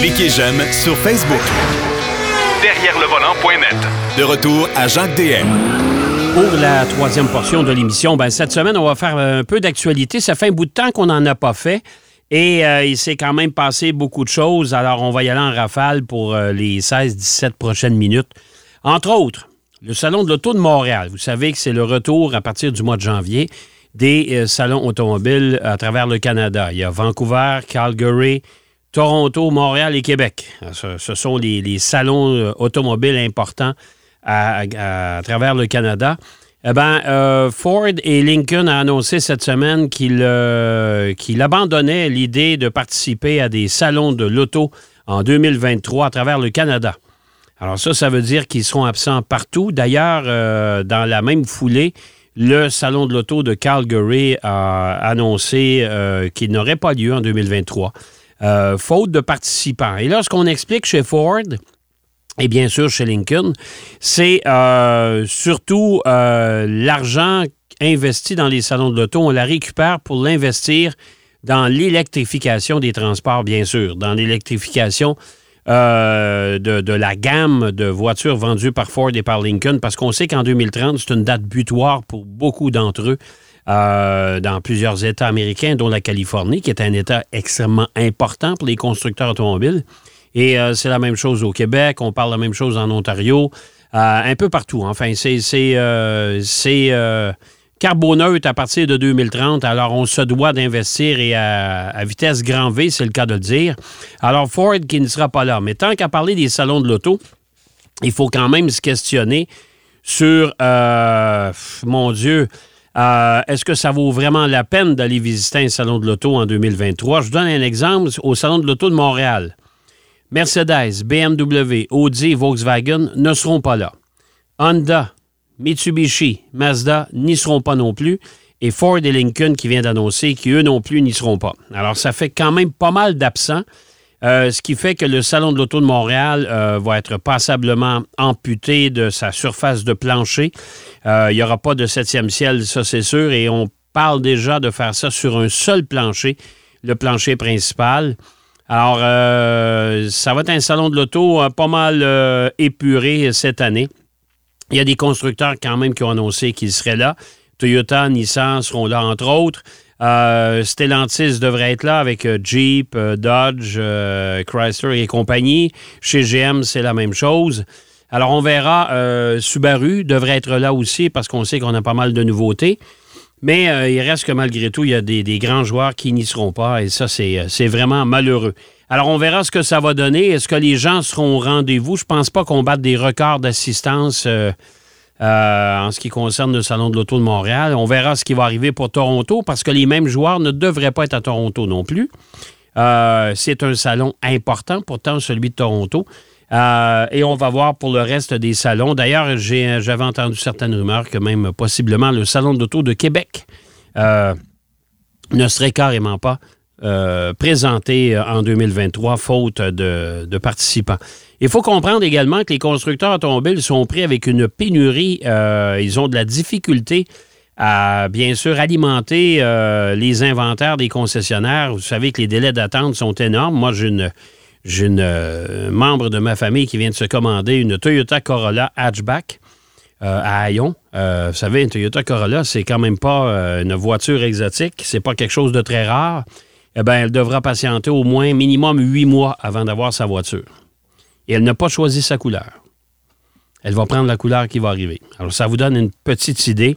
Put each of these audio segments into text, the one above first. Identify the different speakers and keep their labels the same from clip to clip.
Speaker 1: Cliquez j'aime sur Facebook.
Speaker 2: Derrière le volant.net.
Speaker 1: De retour à Jacques DM.
Speaker 3: Pour la troisième portion de l'émission, ben, cette semaine, on va faire un peu d'actualité. Ça fait un bout de temps qu'on n'en a pas fait. Et euh, il s'est quand même passé beaucoup de choses. Alors, on va y aller en rafale pour euh, les 16-17 prochaines minutes. Entre autres, le Salon de l'Auto de Montréal. Vous savez que c'est le retour à partir du mois de janvier des euh, salons automobiles à travers le Canada. Il y a Vancouver, Calgary, Toronto, Montréal et Québec. Ce, sont les, salons automobiles importants à, travers le Canada. Eh bien, euh, Ford et Lincoln a annoncé cette semaine qu'il euh, abandonnait l'idée de participer à des salons de l'auto en 2023 à travers le Canada. Alors ça, ça veut dire qu'ils seront absents partout. D'ailleurs, euh, dans la même foulée, le Salon de l'auto de Calgary a annoncé qu'il n'aurait pas lieu en 2023, faute de participants. Et là, ce qu'on explique chez Ford, et bien sûr chez Lincoln, c'est euh, surtout euh, l'argent investi dans les salons de l'auto, on la récupère pour l'investir dans l'électrification des transports, bien sûr, dans l'électrification euh, de, la gamme de voitures vendues par Ford et par Lincoln, parce qu'on sait qu'en 2030, c'est une date butoir pour beaucoup d'entre eux. Dans plusieurs États américains, dont la Californie, qui est un État extrêmement important pour les constructeurs automobiles. Et euh, c'est la même chose au Québec, on parle la même chose en Ontario, euh, un peu partout. Enfin, c'est euh, carboneutre à partir de 2030. Alors, on se doit d'investir et à, vitesse grand V, c'est le cas de le dire. Alors, Ford qui ne sera pas là. Mais tant qu'à parler des salons de l'auto, il faut quand même se questionner sur, mon Dieu, est-ce que ça vaut vraiment la peine d'aller visiter un salon de l'auto en 2023? Je donne un exemple au salon de l'auto de Montréal. Mercedes, BMW, Audi Volkswagen ne seront pas là. Honda, Mitsubishi, Mazda n'y seront pas non plus. Et Ford et Lincoln qui vient d'annoncer qu'eux non plus n'y seront pas. Alors, ça fait quand même pas mal d'absents. Euh, ce qui fait que le Salon de l'Auto de Montréal euh, va être passablement amputé de sa surface de plancher. Euh, il n'y aura pas de septième ciel, ça c'est sûr, et on parle déjà de faire ça sur un seul plancher, le plancher principal. Alors, ça va être un salon de l'auto pas mal épuré cette année. Il y a des constructeurs quand même qui ont annoncé qu'ils seraient là. Toyota, Nissan seront là, entre autres. Stellantis devrait être là avec Jeep, Dodge, Chrysler et compagnie. Chez GM, c'est la même chose. Alors, on verra. Subaru devrait être là aussi parce qu'on sait qu'on a pas mal de nouveautés. Mais euh, il reste que malgré tout, il y a des, grands joueurs qui n'y seront pas et ça, euh, c'est vraiment malheureux. Alors, on verra ce que ça va donner. Est-ce que les gens seront au rendez-vous? Je pense pas qu'on batte des records d'assistance euh, en ce qui concerne le Salon de l'Auto de Montréal. On verra ce qui va arriver pour Toronto parce que les mêmes joueurs ne devraient pas être à Toronto non plus. c'est un salon important, pourtant celui de Toronto. Euh, et on va voir pour le reste des salons. D'ailleurs, j'avais entendu certaines rumeurs que même possiblement le Salon d'auto de Québec euh, ne serait carrément pas euh, présenté en 2023, faute de, participants. Il faut comprendre également que les constructeurs automobiles sont pris avec une pénurie. ils ont de la difficulté à, bien sûr, alimenter les inventaires des concessionnaires. Vous savez que les délais d'attente sont énormes. Moi, j'ai une euh, membre de ma famille qui vient de se commander une Toyota Corolla hatchback euh, à Hayon. Euh, vous savez, une Toyota Corolla, c'est quand même pas une voiture exotique, c'est pas quelque chose de très rare. Eh bien, elle devra patienter au moins minimum huit mois avant d'avoir sa voiture. Et elle n'a pas choisi sa couleur. Elle va prendre la couleur qui va arriver. Alors, ça vous donne une petite idée.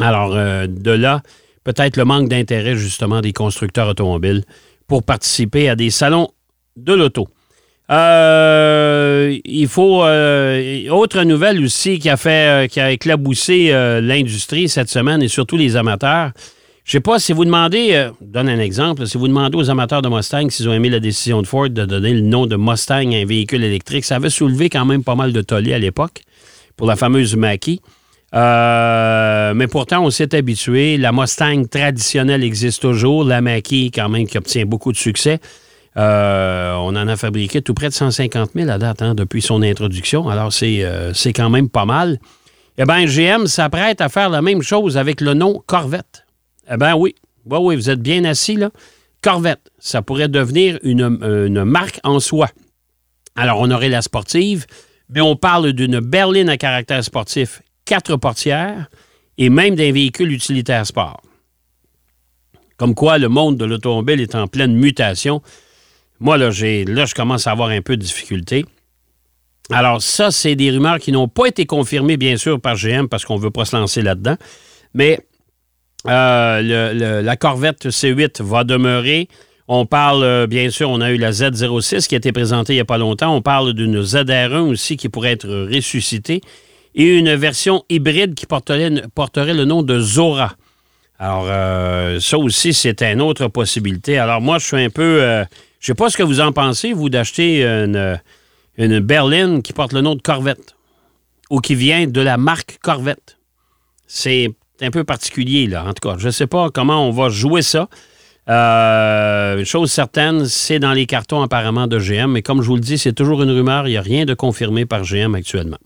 Speaker 3: Alors, de là, peut-être le manque d'intérêt justement des constructeurs automobiles pour participer à des salons de l'auto. Euh, il faut. Euh, autre nouvelle aussi qui a fait, euh, qui a éclaboussé l'industrie cette semaine et surtout les amateurs. Je sais pas si vous demandez, je donne un exemple, si vous demandez aux amateurs de Mustang s'ils ont aimé la décision de Ford de donner le nom de Mustang à un véhicule électrique, ça avait soulevé quand même pas mal de tollé à l'époque pour la fameuse Mackie. mais pourtant, on s'est habitué. La Mustang traditionnelle existe toujours. La Mackie, quand même, qui obtient beaucoup de succès. Euh, on en a fabriqué tout près de 150 000 à date hein, depuis son introduction. Alors, euh, c'est quand même pas mal. Eh bien, GM s'apprête à faire la même chose avec le nom Corvette. Eh bien, oui. Oui, oui, vous êtes bien assis, là. Corvette, ça pourrait devenir une, marque en soi. Alors, on aurait la sportive, mais on parle d'une berline à caractère sportif, quatre portières et même d'un véhicule utilitaire sport. Comme quoi, le monde de l'automobile est en pleine mutation. Moi, là, là, je commence à avoir un peu de difficulté. Alors, ça, c'est des rumeurs qui n'ont pas été confirmées, bien sûr, par GM parce qu'on ne veut pas se lancer là-dedans. Mais euh, la Corvette C8 va demeurer. On parle, euh, bien sûr, on a eu la Z06 qui a été présentée il n'y a pas longtemps. On parle d'une ZR1 aussi qui pourrait être ressuscitée. Et une version hybride qui porterait, le nom de Zora. Alors, euh, ça aussi, c'est une autre possibilité. Alors, moi, je suis un peu. je sais pas ce que vous en pensez, vous, d'acheter une, une berline qui porte le nom de Corvette ou qui vient de la marque Corvette. C'est un peu particulier, là. En tout cas, je ne sais pas comment on va jouer ça. Euh, une chose certaine, c'est dans les cartons apparemment de GM, mais comme je vous le dis, c'est toujours une rumeur. Il n'y a rien de confirmé par GM actuellement.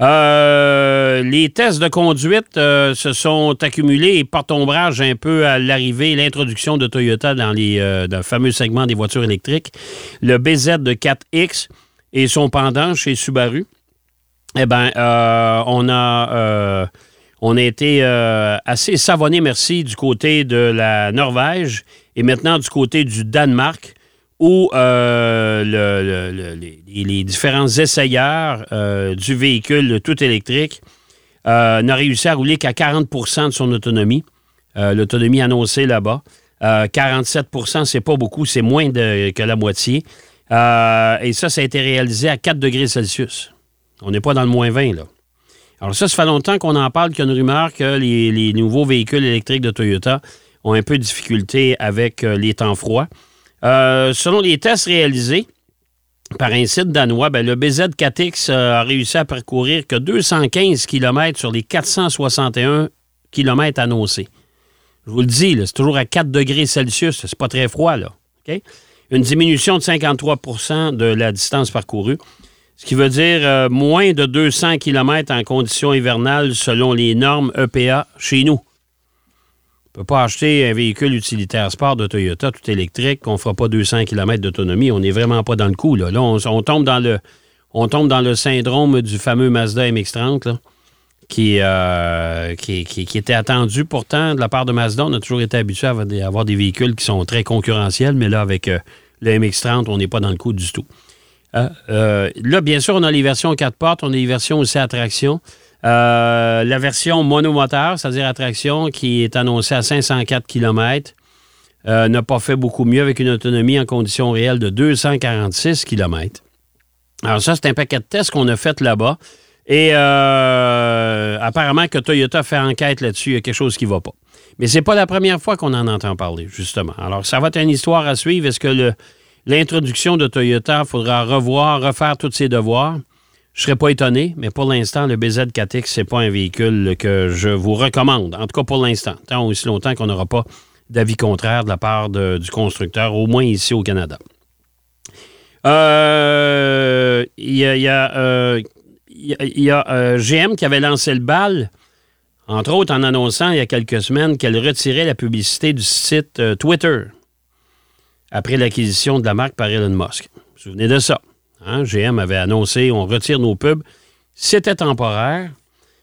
Speaker 3: Euh, les tests de conduite euh, se sont accumulés et portent ombrage un peu à l'arrivée, l'introduction de Toyota dans, les, dans le fameux segment des voitures électriques. Le BZ de 4X et son pendant chez Subaru. Eh bien, on a... on a été euh, assez savonné, merci, du côté de la Norvège et maintenant du côté du Danemark, où euh, le- le- le- les, différents essayeurs euh, du véhicule tout électrique n'ont réussi à rouler qu'à 40% de son autonomie. L'autonomie annoncée là-bas. Euh, 47% c'est pas beaucoup, c'est moins que la moitié. Et ça, ça a été réalisé à 4 degrés Celsius. On n'est pas dans le moins 20, là. Alors ça, ça fait longtemps qu'on en parle, qu'il y a une rumeur que les, nouveaux véhicules électriques de Toyota ont un peu de difficulté avec euh, les temps froids. Euh, selon les tests réalisés par un site danois, ben, le BZ4X euh, a réussi à parcourir que 215 km sur les 461 km annoncés. Je vous le dis, c'est toujours à 4 degrés Celsius, c'est pas très froid, là. Une diminution de 53% de la distance parcourue. Ce qui veut dire euh, moins de 200 km en conditions hivernales selon les normes EPA chez nous. On ne peut pas acheter un véhicule utilitaire sport de Toyota tout électrique qu'on ne fera pas 200 km d'autonomie. On n'est vraiment pas dans le coup. Là, Là, on, tombe dans le, syndrome du fameux Mazda MX-30 là, qui, euh, qui, était attendu pourtant de la part de Mazda. On a toujours été habitué à avoir des, à avoir des véhicules qui sont très concurrentiels, mais là, avec euh, le MX-30, on n'est pas dans le coup du tout. Euh, euh, là, bien sûr, on a les versions 4 portes, on a les versions aussi à traction. Euh, la version monomoteur, c'est-à-dire à traction, qui est annoncée à 504 km, euh, n'a pas fait beaucoup mieux avec une autonomie en conditions réelles de 246 km. Alors ça, c'est un paquet de tests qu'on a fait là-bas. Et apparemment que Toyota fait enquête là-dessus, il y a quelque chose qui ne va pas. Mais c'est pas la première fois qu'on en entend parler, justement. Alors, ça va être une histoire à suivre. Est-ce que le- l'introduction de Toyota, il faudra revoir, refaire tous ses devoirs? Je ne serais pas étonné, mais pour l'instant, le BZ4X, ce n'est pas un véhicule que je vous recommande. En tout cas, pour l'instant. Tant aussi longtemps qu'on n'aura pas d'avis contraire de la part du constructeur, au moins ici au Canada. Euh, Il euh, y a- y a, euh, GM qui avait lancé le bal, entre autres en annonçant il y a quelques semaines qu'elle retirait la publicité du site euh, Twitter après l'acquisition de la marque par Elon Musk. Vous vous souvenez de ça? hein? GM avait annoncé on retire nos pubs. C'était temporaire.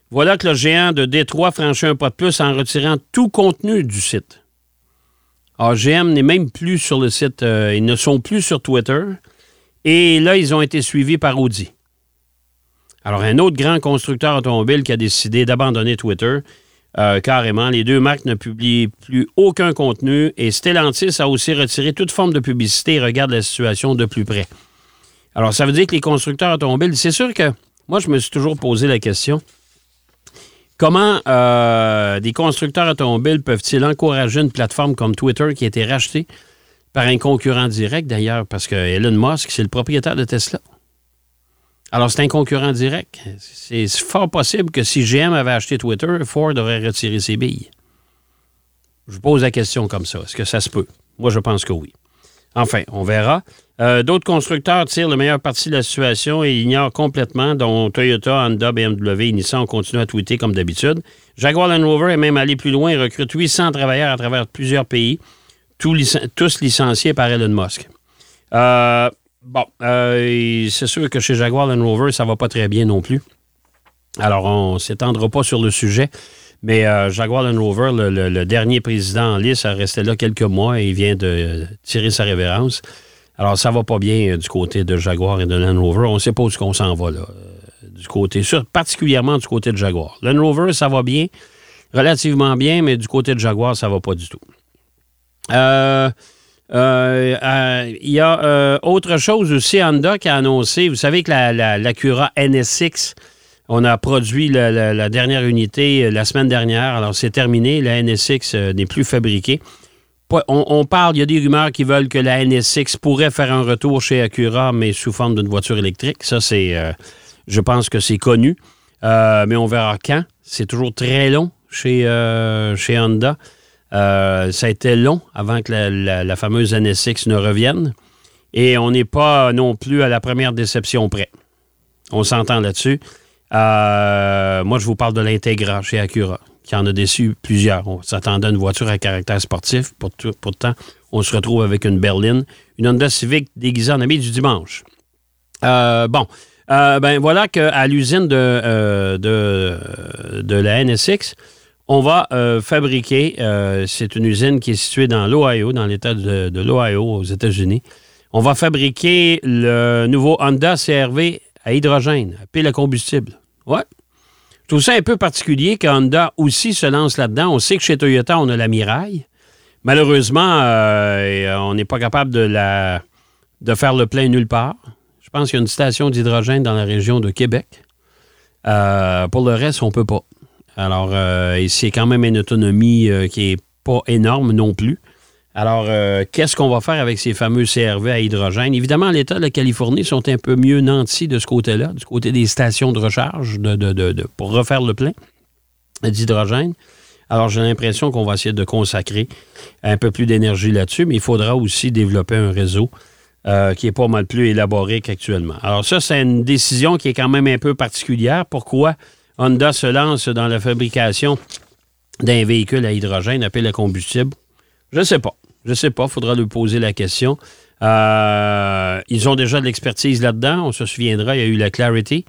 Speaker 3: Voilà que le géant de Détroit franchit un pas de plus en retirant tout contenu du site. Alors, GM n'est même plus sur le site, euh, ils ne sont plus sur Twitter. Et là, ils ont été suivis par Audi. Alors, un autre grand constructeur automobile qui a décidé d'abandonner Twitter, euh, carrément. Les deux marques ne publient plus aucun contenu et Stellantis a aussi retiré toute forme de publicité et regarde la situation de plus près. Alors, ça veut dire que les constructeurs automobiles, c'est sûr que moi, je me suis toujours posé la question comment euh, des constructeurs automobiles peuvent-ils encourager une plateforme comme Twitter qui a été rachetée par un concurrent direct d'ailleurs, parce que Elon Musk, c'est le propriétaire de Tesla. Alors, c'est un concurrent direct. C'est fort possible que si GM avait acheté Twitter, Ford aurait retiré ses billes. Je pose la question comme ça. Est-ce que ça se peut? Moi, je pense que oui. Enfin, on verra. Euh, D'autres constructeurs tirent le meilleur parti de la situation et ignorent complètement, dont Toyota, Honda, BMW et Nissan continuent à tweeter comme d'habitude. Jaguar Land Rover est même allé plus loin et recrute 800 travailleurs à travers plusieurs pays, tous licenciés par Elon Musk. Euh, bon, euh, c'est sûr que chez Jaguar Land Rover, ça va pas très bien non plus. Alors, on s'étendra pas sur le sujet. Mais euh, Jaguar Land Rover, le, dernier président en lice, a resté là quelques mois et il vient de tirer sa révérence. Alors, ça va pas bien du côté de Jaguar et de Land Rover. On ne sait pas où on s'en va, là. Du côté, particulièrement du côté de Jaguar. Land Rover, ça va bien, relativement bien, mais du côté de Jaguar, ça va pas du tout. Euh, euh, euh, il y a euh, autre chose aussi, Honda qui a annoncé, vous savez que la, la, NSX, on a produit la, dernière unité la semaine dernière, alors c'est terminé, la NSX n'est plus fabriquée. On, parle, il y a des rumeurs qui veulent que la NSX pourrait faire un retour chez Acura, mais sous forme d'une voiture électrique. Ça, c'est, je pense que c'est connu, mais on verra quand. C'est toujours très long chez, chez Honda. Euh, ça a été long avant que la, fameuse NSX ne revienne. Et on n'est pas non plus à la première déception près. On s'entend là-dessus. Euh, moi, je vous parle de l'Integra chez Acura, qui en a déçu plusieurs. On s'attendait à une voiture à caractère sportif. Pourtant, on se retrouve avec une berline, une Honda Civic déguisée en ami du dimanche. Euh, bon, ben voilà qu'à l'usine de, la NSX, on va euh, fabriquer, euh, c'est une usine qui est située dans l'Ohio, dans l'État de, l'Ohio aux États-Unis. On va fabriquer le nouveau Honda CRV à hydrogène, à pile à combustible. Ouais. Tout ça un peu particulier que Honda aussi se lance là-dedans. On sait que chez Toyota, on a la Mirai. Malheureusement, euh, on n'est pas capable de faire le plein nulle part. Je pense qu'il y a une station d'hydrogène dans la région de Québec. pour le reste, on ne peut pas. Alors, euh, c'est quand même une autonomie euh, qui n'est pas énorme non plus. Alors, euh, qu'est-ce qu'on va faire avec ces fameux CRV à hydrogène? Évidemment, l'État de la Californie sont un peu mieux nantis de ce côté-là, du côté des stations de recharge de, pour refaire le plein d'hydrogène. Alors, j'ai l'impression qu'on va essayer de consacrer un peu plus d'énergie là-dessus, mais il faudra aussi développer un réseau qui est pas mal plus élaboré qu'actuellement. Alors, ça, c'est une décision qui est quand même un peu particulière. Pourquoi? Honda se lance dans la fabrication d'un véhicule à hydrogène appelé à combustible? Je ne sais pas. Je ne sais pas. Il faudra lui poser la question. Euh, ils ont déjà de l'expertise là-dedans. On se souviendra, il y a eu la Clarity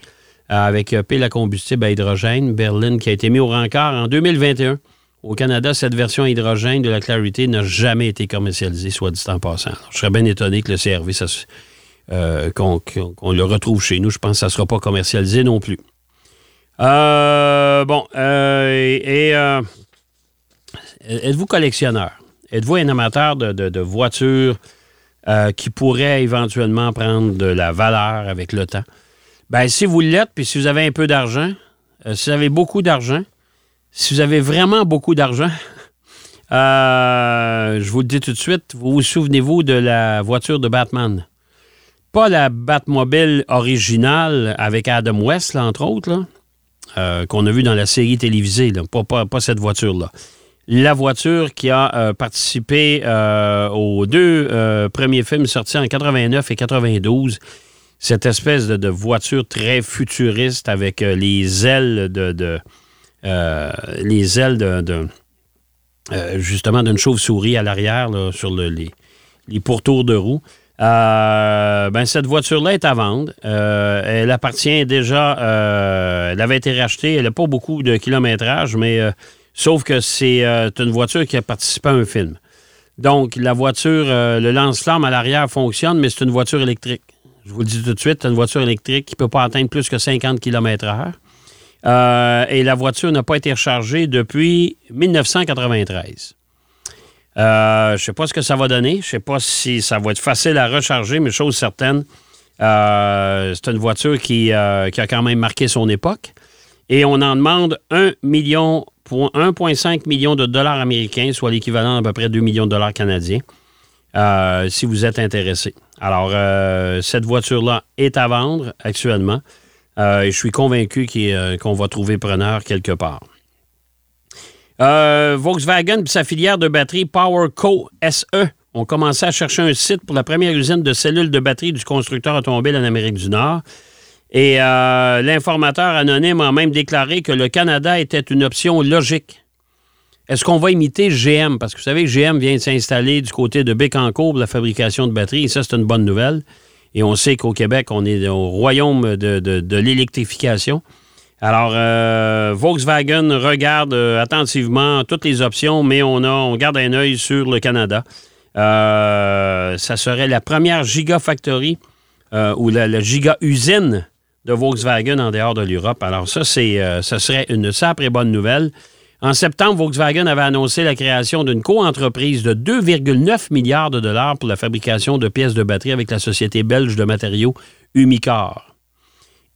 Speaker 3: euh, avec pile à combustible à hydrogène, Berlin, qui a été mis au rencard en 2021. Au Canada, cette version hydrogène de la Clarity n'a jamais été commercialisée, soit dit en passant. je serais bien étonné que le CRV, euh, qu'on le retrouve chez nous. Je pense que ça ne sera pas commercialisé non plus. Euh, bon, euh, et euh, êtes-vous collectionneur? Êtes-vous un amateur de, voitures qui pourraient éventuellement prendre de la valeur avec le temps? Bien, si vous l'êtes, puis si vous avez un peu d'argent, si vous avez beaucoup d'argent, si vous avez vraiment beaucoup d'argent, je vous le dis tout de suite, vous vous souvenez-vous de la voiture de Batman? Pas la Batmobile originale avec Adam West, entre autres, là. Euh, qu'on a vu dans la série télévisée, pas, cette voiture-là. La voiture qui a euh, participé euh, aux deux premiers films sortis en 89 et 92 cette espèce de, voiture très futuriste avec les ailes de, les ailes de, justement d'une chauve-souris à l'arrière sur les, les, pourtours de roues. Euh, ben, cette voiture-là est à vendre. Euh, elle appartient déjà. Euh, elle avait été rachetée. Elle n'a pas beaucoup de kilométrage, mais sauf que c'est une voiture qui a participé à un film. Donc, la voiture, le lance-flamme à l'arrière fonctionne, mais c'est une voiture électrique. Je vous le dis tout de suite, c'est une voiture électrique qui ne peut pas atteindre plus que 50 km/h. et la voiture n'a pas été rechargée depuis 1993. Euh, je ne sais pas ce que ça va donner. Je ne sais pas si ça va être facile à recharger, mais chose certaine, euh, c'est une voiture qui, euh, qui, a quand même marqué son époque. Et on en demande 1 million, 1,5 million de dollars américains, soit l'équivalent d'à peu près 2 millions de dollars canadiens, si vous êtes intéressé. Alors, cette voiture-là est à vendre actuellement. et je suis convaincu qu'on va trouver preneur quelque part. Euh, Volkswagen et sa filière de batterie PowerCo SE ont commencé à chercher un site pour la première usine de cellules de batterie du constructeur automobile en Amérique du Nord. Et euh, l'informateur anonyme a même déclaré que le Canada était une option logique. est-ce qu'on va imiter GM? Parce que vous savez GM vient de s'installer du côté de Bécancour pour la fabrication de batteries, et ça, c'est une bonne nouvelle. Et on sait qu'au Québec, on est au royaume de, l'électrification. Alors, euh, Volkswagen regarde euh, attentivement toutes les options, mais on, a, on garde un œil sur le Canada. Euh, ça serait la première gigafactory ou la, la giga-usine de Volkswagen en dehors de l'Europe. Alors, ça, c'est, ça serait une sacrée et bonne nouvelle. En septembre, Volkswagen avait annoncé la création d'une co-entreprise de 2,9 milliards de dollars pour la fabrication de pièces de batterie avec la société belge de matériaux Umicore.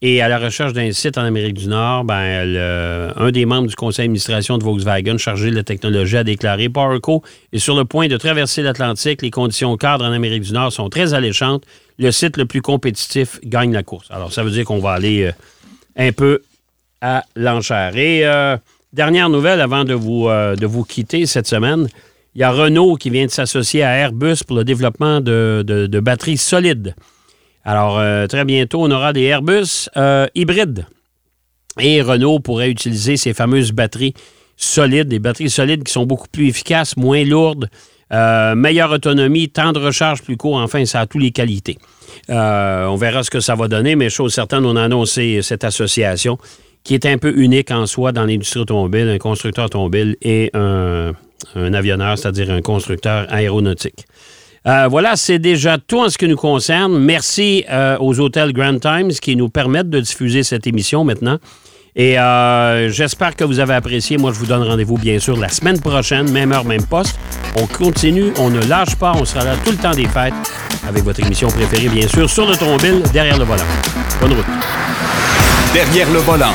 Speaker 3: Et à la recherche d'un site en Amérique du Nord, ben, un des membres du conseil d'administration de Volkswagen chargé de la technologie a déclaré PowerCo est sur le point de traverser l'Atlantique. Les conditions cadres en Amérique du Nord sont très alléchantes. Le site le plus compétitif gagne la course. Alors, ça veut dire qu'on va aller euh, un peu à l'enchère. Et euh, Dernière nouvelle avant de vous, euh, de vous quitter cette semaine. Il y a Renault qui vient de s'associer à Airbus pour le développement de, batteries solides. Alors, euh, très bientôt, on aura des Airbus euh, hybrides. Et Renault pourrait utiliser ces fameuses batteries solides, des batteries solides qui sont beaucoup plus efficaces, moins lourdes, meilleure autonomie, temps de recharge plus court. Enfin, ça a toutes les qualités. on verra ce que ça va donner, mais chose certaine, on a annoncé cette association qui est un peu unique en soi dans l'industrie automobile, un constructeur automobile et un, avionneur, c'est-à-dire un constructeur aéronautique. Euh, voilà, c'est déjà tout en ce qui nous concerne. Merci euh, aux hôtels Grand Times qui nous permettent de diffuser cette émission maintenant. Et euh, j'espère que vous avez apprécié. Moi, je vous donne rendez-vous, bien sûr, la semaine prochaine, même heure, même poste. On continue, on ne lâche pas, on sera là tout le temps des fêtes avec votre émission préférée, bien sûr, sur l'automobile, derrière le volant. Bonne route.
Speaker 1: Derrière le volant.